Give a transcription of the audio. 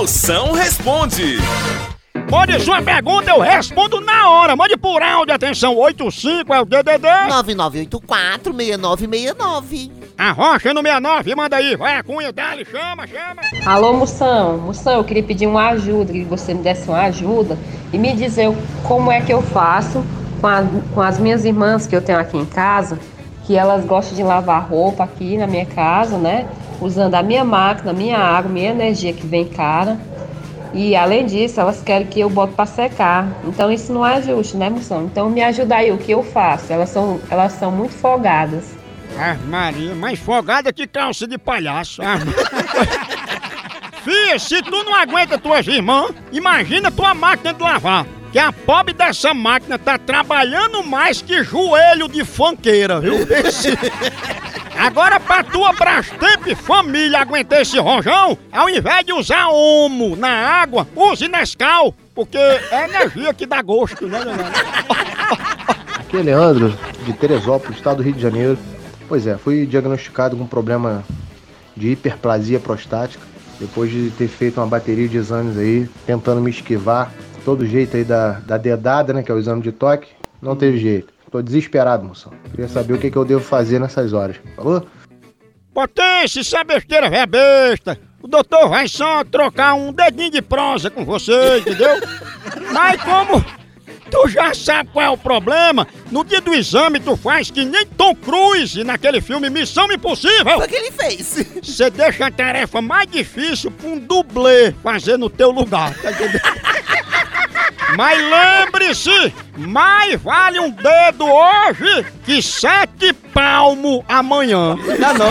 Moção responde. Mande sua pergunta, eu respondo na hora. Mande por áudio, atenção, 85 é o DDD. 9984-6969. A Rocha no 69, manda aí. Vai a cunha, dale, chama, chama. Alô, Moção. Moção, eu queria pedir uma ajuda, que você me desse uma ajuda e me dizer como é que eu faço com, a- com as minhas irmãs que eu tenho aqui em casa, que elas gostam de lavar roupa aqui na minha casa, né? Usando a minha máquina, minha água, minha energia que vem cara. E além disso, elas querem que eu bote para secar. Então isso não é justo, né, moção? Então me ajuda aí, o que eu faço? Elas são, elas são muito folgadas. Ah, Maria, mais folgada que calça de palhaço. Ah, Fia, se tu não aguenta tuas irmãs, imagina tua máquina de lavar. Que a pobre dessa máquina tá trabalhando mais que joelho de fanqueira, viu? Agora, pra tua Brastemp família aguentar esse rojão, ao invés de usar Omo na água, use Nescau, porque é energia que dá gosto, né, Leandro? Aqui é Leandro, de Teresópolis, estado do Rio de Janeiro. Pois é, fui diagnosticado com problema de hiperplasia prostática, depois de ter feito uma bateria de exames aí, tentando me esquivar, todo jeito aí da, da dedada, né, que é o exame de toque, não teve jeito. Tô desesperado, moção. Queria saber o que, que eu devo fazer nessas horas. Falou? Potência, se a besteira é besta, o doutor vai só trocar um dedinho de prosa com você, entendeu? Mas como tu já sabe qual é o problema, no dia do exame tu faz que nem Tom Cruise naquele filme Missão Impossível. Foi o que ele fez. Você deixa a tarefa mais difícil pra um dublê fazer no teu lugar, tá entendendo? Mas lembre-se, mais vale um dedo hoje que sete palmos amanhã. Não, não.